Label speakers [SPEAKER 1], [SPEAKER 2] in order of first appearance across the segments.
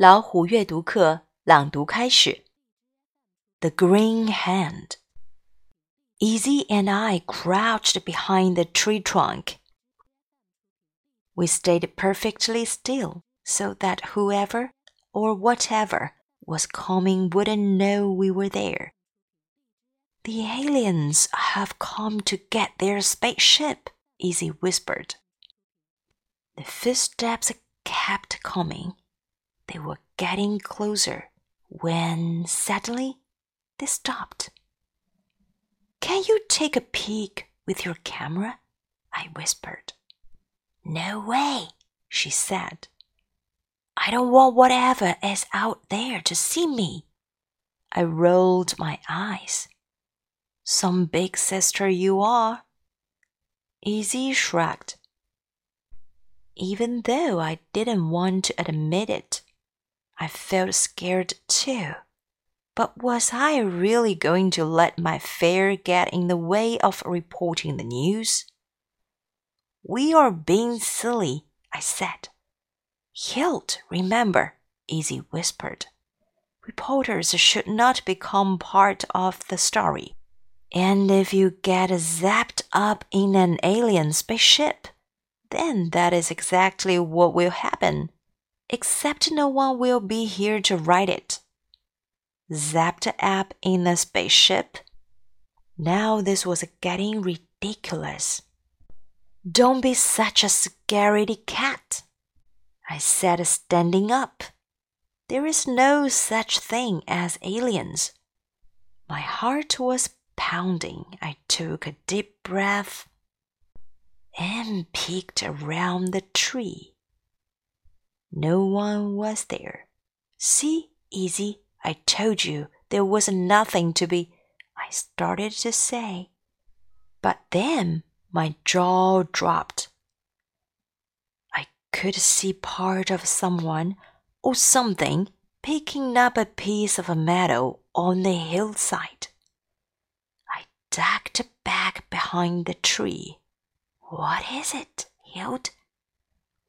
[SPEAKER 1] 老虎阅读课朗读开始。The Green Hand. Izzy and I crouched behind the tree trunk. We stayed perfectly still so that whoever or whatever was coming wouldn't know we were there. The aliens have come to get their spaceship, Izzy whispered. The footsteps kept coming, they were getting closer when suddenly they stopped. Can you take a peek with your camera? I whispered. No way, she said. I don't want whatever is out there to see me. I rolled my eyes. Some big sister you are. Izzy shrugged. Even though I didn't want to admit it, I felt scared too. But was I really going to let my fear get in the way of reporting the news? We are being silly, I said. Hilde, remember, Izzy whispered. Reporters should not become part of the story. And if you get zapped up in an alien spaceship, then that is exactly what will happen. Except no one will be here to write it. Zapped up in a spaceship? Now this was getting ridiculous. Don't be such a scaredy cat, I said, standing up. There is no such thing as aliens. My heart was pounding. I took a deep breath and peeked around the tree. No one was there. See, Izzy, I told you there was nothing to be. I started to say. But then my jaw dropped. I could see part of someone or something picking up a piece of metal on the hillside. I ducked back behind the tree. What is it, Hilde?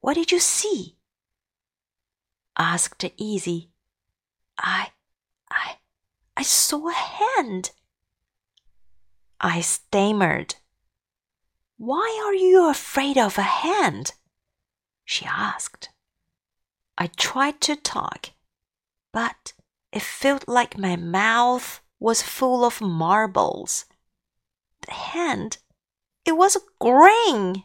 [SPEAKER 1] What did you see? Asked Izzy. I, I, I saw a hand. I stammered. Why are you afraid of a hand? she asked. I tried to talk, but it felt like my mouth was full of marbles. The hand, it was green.